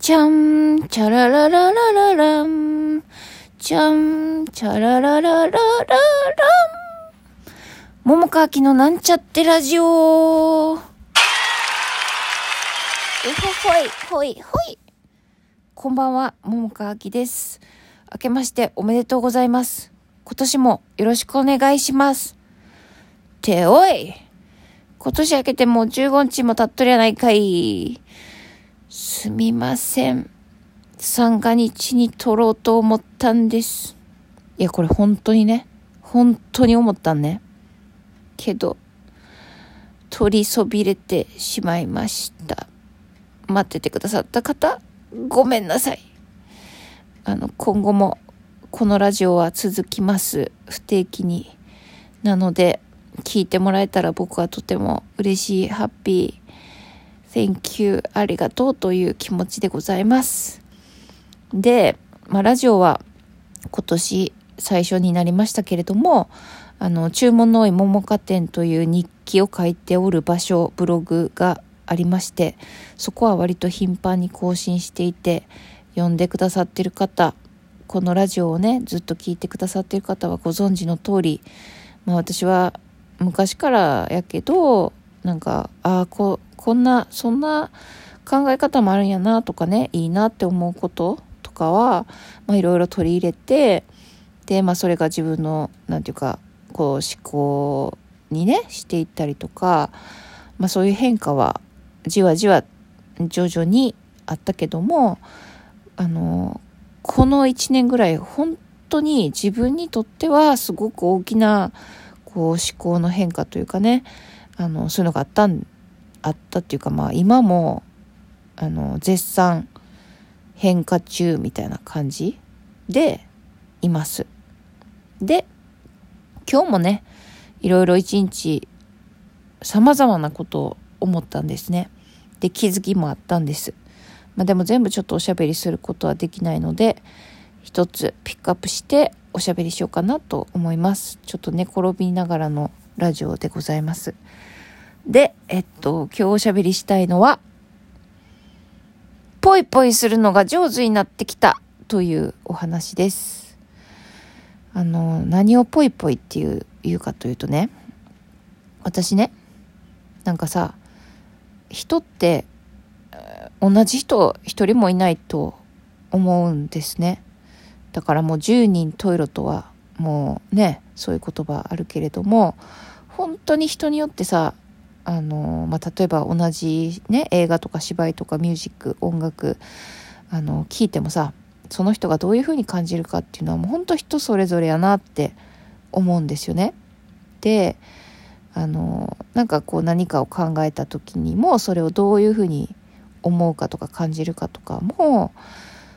ちゃん、チャララララララン。ちゃん、チャララララララン。桃川きのなんちゃってラジオ。うほほい、ほい、ほい。こんばんは、桃川きです。明けましておめでとうございます。今年もよろしくお願いします。ておい今年明けてもう15日も経っとりゃないかい。すみません。三が日に撮ろうと思ったんです。いや、これ本当にね、本当に思ったんね。けど、取りそびれてしまいました。待っててくださった方、ごめんなさい。あの、今後もこのラジオは続きます。不定期に。なので、聞いてもらえたら僕はとても嬉しい、ハッピー、Thank you ありがとうという気持ちでございます。で、まあ、ラジオは今年最初になりましたけれども、あの、注文の多い桃花店という日記を書いておる場所、ブログがありまして、そこは割と頻繁に更新していて、読んでくださってる方、このラジオをね、ずっと聞いてくださってる方はご存知の通り、まあ私は昔からやけど、なんか、ああ、ここんな、そんな考え方もあるんやなとかね、いいなって思うこととかは、まあいろいろ取り入れて、で、まあそれが自分の、なんていうか、こう思考にね、していったりとか、まあそういう変化はじわじわ徐々にあったけども、あの、この1年ぐらい本当に自分にとってはすごく大きなこう思考の変化というかね、あの、そういうのがあったんあったっていうかまあ今もあの絶賛変化中みたいな感じでいます。で今日もねいろいろ一日様々なことを思ったんですね。で気づきもあったんです。まあ、でも全部ちょっとおしゃべりすることはできないので一つピックアップしておしゃべりしようかなと思います。ちょっと寝転びながらのラジオでございます。で、えっと、今日おしゃべりしたいのは、ぽいぽいするのが上手になってきたというお話です。あの、何をぽいぽいっていう、言うかというとね、私ね、なんかさ、人って、同じ人一人もいないと思うんですね。だからもう10人トイレとはもうね、そういう言葉あるけれども、本当に人によってさ、あの、まあ、例えば同じね、映画とか芝居とかミュージック、音楽、あの、聞いてもさ、その人がどういう風に感じるかっていうのはもうほんと人それぞれやなって思うんですよね。で、あの、なんかこう何かを考えた時にもそれをどういう風に思うかとか感じるかとかも、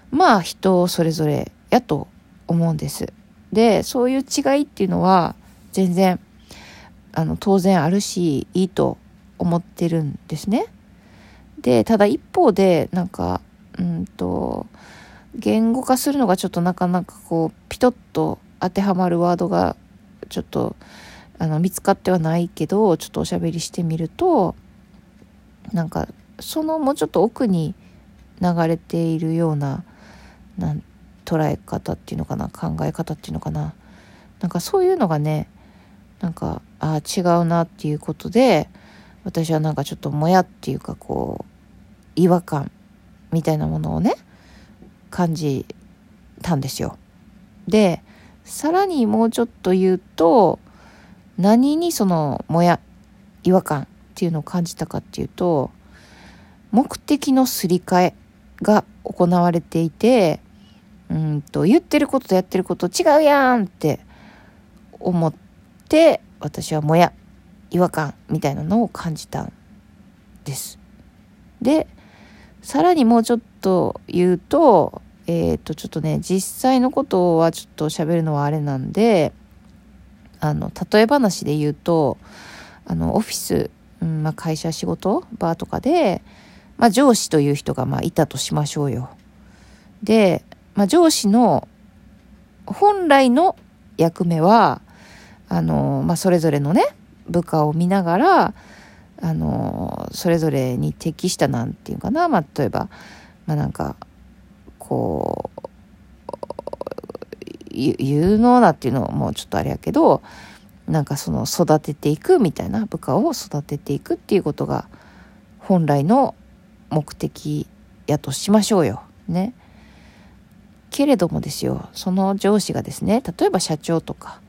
まあ人それぞれやと思うんです。で、そういう違いっていうのは全然あの当然あるしいいと思ってるんですね。でただ一方でなんかうんと言語化するのがちょっとなかなかこうピトッと当てはまるワードがちょっとあの見つかってはないけどちょっとおしゃべりしてみるとなんかそのもうちょっと奥に流れているようななん捉え方っていうのかな考え方っていうのかななんかそういうのがねなんかああ違うなっていうことで私はなんかちょっともやっていうかこう違和感みたいなものをね感じたんですよ。でさらにもうちょっと言うと何にそのもや違和感っていうのを感じたかっていうと目的のすり替えが行われていてうんと言ってることとやってること違うやんって思って私はもや違和感みたいなのを感じたんです。でさらにもうちょっと言うとえっ、とちょっとね実際のことはちょっと喋るのはあれなんであの例え話で言うとあのオフィス、うんまあ、会社仕事バーとかで、まあ、上司という人がまあいたとしましょうよ。で、まあ、上司の本来の役目はあの、まあ、それぞれのね、部下を見ながら、あの、それぞれに適したなんていうかな、まあ、例えば、まあなんかこう有能なっていうのもちょっとあれやけどなんかその育てていくみたいな部下を育てていくっていうことが本来の目的やとしましょうよ。ね。けれどもですよその上司がですね例えば社長とか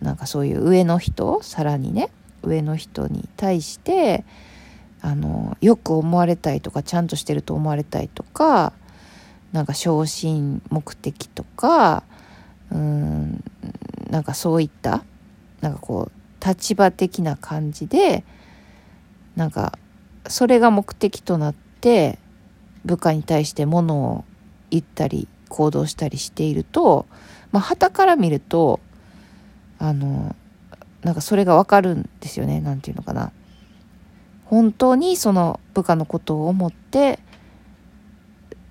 なんかそういう上の人さらにね上の人に対してあのよく思われたいとかちゃんとしてると思われたいとかなんか昇進目的とかうんなんかそういったなんかこう立場的な感じでなんかそれが目的となって部下に対してものを言ったり行動したりしているとまあ旗から見るとあのなんかそれがわかるんですよね何て言うのかな。本当にその部下のことを思って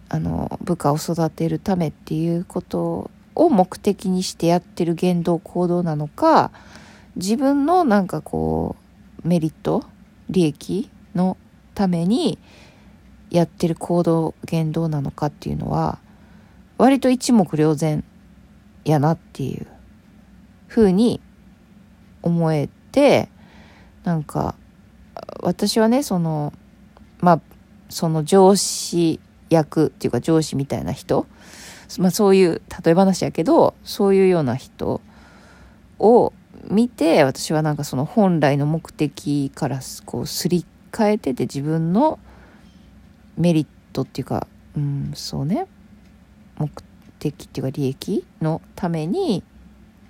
あの部下を育てるためっていうことを目的にしてやってる言動行動なのか自分のなんかこうメリット利益のためにやってる行動言動なのかっていうのは割と一目瞭然やなっていう。ふうに思えてなんか私はねそのまあその上司役っていうか上司みたいな人、まあ、そういう例え話やけどそういうような人を見て私はなんかその本来の目的からこうすり替えてて自分のメリットっていうかうんそうね。目的っていうか利益のために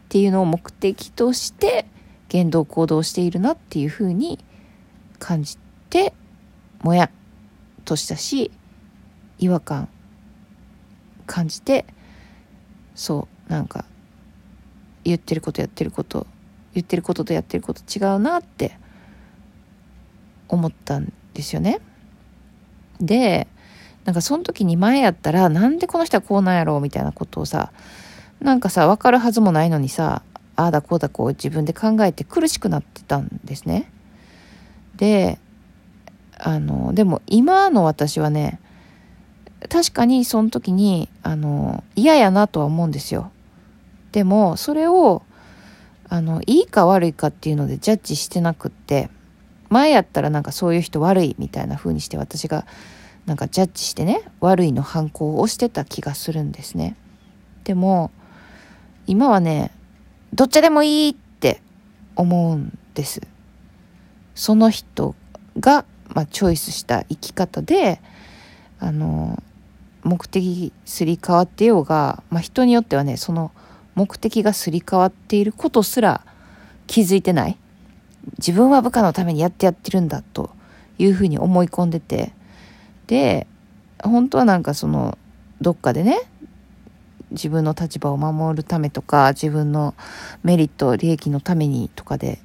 っていうのを目的として言動行動しているなっていうふうに感じてもやっとしたし違和感感じてそうなんか言ってることやってること言ってることとやってること違うなって思ったんですよね。でなんかその時に前やったらなんでこの人はこうなんやろうみたいなことをさなんかさ分かるはずもないのにさああだこうだこう自分で考えて苦しくなってたんですね。であのでも今の私はね確かにその時にあの嫌やなとは思うんですよ。でもそれをあのいいか悪いかっていうのでジャッジしてなくって前やったらなんかそういう人悪いみたいな風にして私がなんかジャッジしてね悪いの反抗をしてた気がするんですね。でも今はね、どっちでもいいって思うんです。その人が、まあ、チョイスした生き方で、あの、目的すり替わってようが、まあ、人によってはね、その目的がすり替わっていることすら気づいてない。自分は部下のためにやってやってるんだというふうに思い込んでて、で、本当はなんかその、どっかでね、自分の立場を守るためとか自分のメリット利益のためにとかで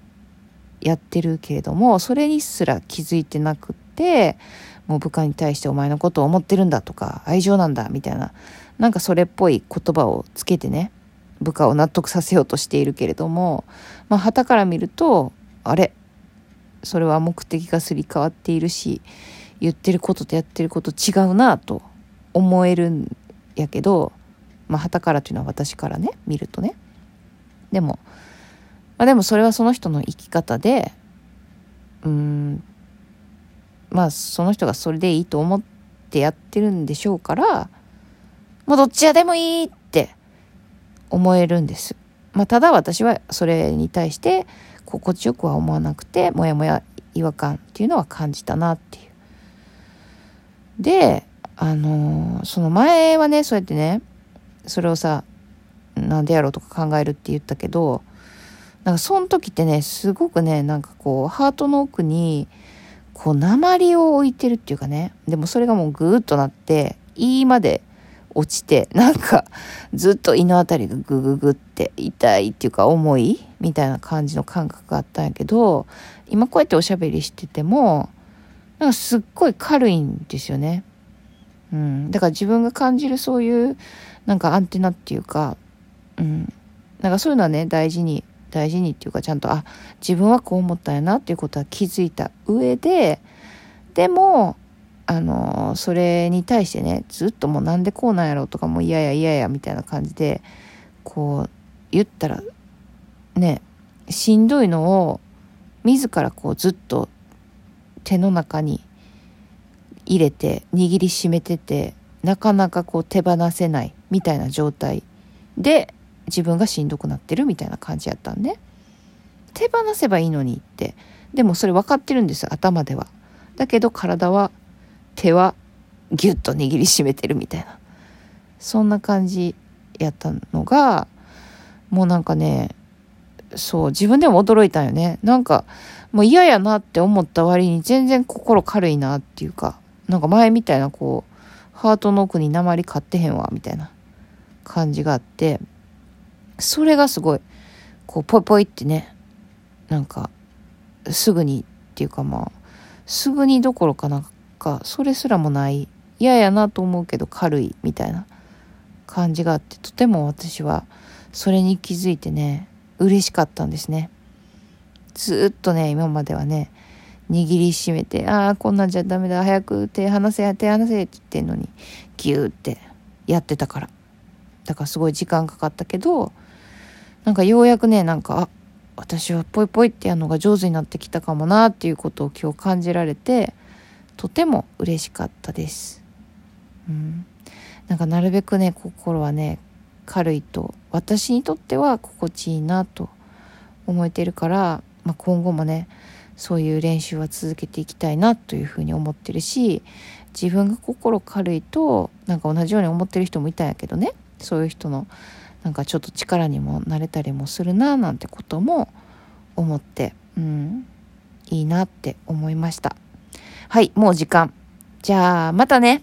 やってるけれどもそれにすら気づいてなくってもう部下に対してお前のことを思ってるんだとか愛情なんだみたいななんかそれっぽい言葉をつけてね部下を納得させようとしているけれどもまあ旗から見るとあれそれは目的がすり替わっているし言ってることとやってること違うなと思えるんやけどまあ、旗からというのは私からね、見るとね。でも、まあ、でもそれはその人の生き方で、うん、まあその人がそれでいいと思ってやってるんでしょうから、もうどっちやでもいいって思えるんです。まあただ私はそれに対して心地よくは思わなくて、もやもや違和感っていうのは感じたなっていう。で、あのー、その前はね、そうやってね、それをさなんでやろうとか考えるって言ったけどなんかその時ってねすごくねなんかこうハートの奥にこう鉛を置いてるっていうかねでもそれがもうグーッとなって胃まで落ちてなんかずっと胃の辺りがグググって痛いっていうか重いみたいな感じの感覚があったんやけど今こうやっておしゃべりしててもなんかすっごい軽いんですよね。うん、だから自分が感じるそういうなんかアンテナっていうか、うん、なんかそういうのはね大事に大事にっていうかちゃんとあ自分はこう思ったんやなっていうことは気づいた上ででもあのそれに対してねずっともうなんでこうなんやろとかもう嫌や嫌やみたいな感じでこう言ったらねしんどいのを自らこうずっと手の中に入れて握りしめててなかなかこう手放せない。みたいな状態で自分がしんどくなってるみたいな感じやったんで手放せばいいのにって。でもそれ分かってるんです頭では。だけど体は手はギュッと握りしめてるみたいな。そんな感じやったのがもうなんかねそう自分でも驚いたんよね。なんかもう嫌やなって思った割に全然心軽いなっていうかなんか前みたいなこうハートの奥に鉛買ってへんわみたいな。感じがあってそれがすごいこうポイポイってねなんかすぐにっていうかまあすぐにどころかなんかそれすらもない嫌やなと思うけど軽いみたいな感じがあってとても私はそれに気づいてね嬉しかったんですねずっとね今まではね握りしめて、ああ、こんなんじゃダメだ、早く手離せ、手離せって言ってんのに、ギューってやってたから。だからすごい時間かかったけど、なんかようやくね、なんか、あ、私はポイポイってやるのが上手になってきたかもなっていうことを今日感じられて、とても嬉しかったです。うん。なんかなるべくね、心はね、軽いと、私にとっては心地いいなと思えてるから、まあ、今後もね、そういう練習は続けていきたいなというふうに思ってるし自分が心軽いとなんか同じように思ってる人もいたんやけどねそういう人のなんかちょっと力にもなれたりもするななんてことも思ってうんいいなって思いました。はいもう時間。じゃあまたね。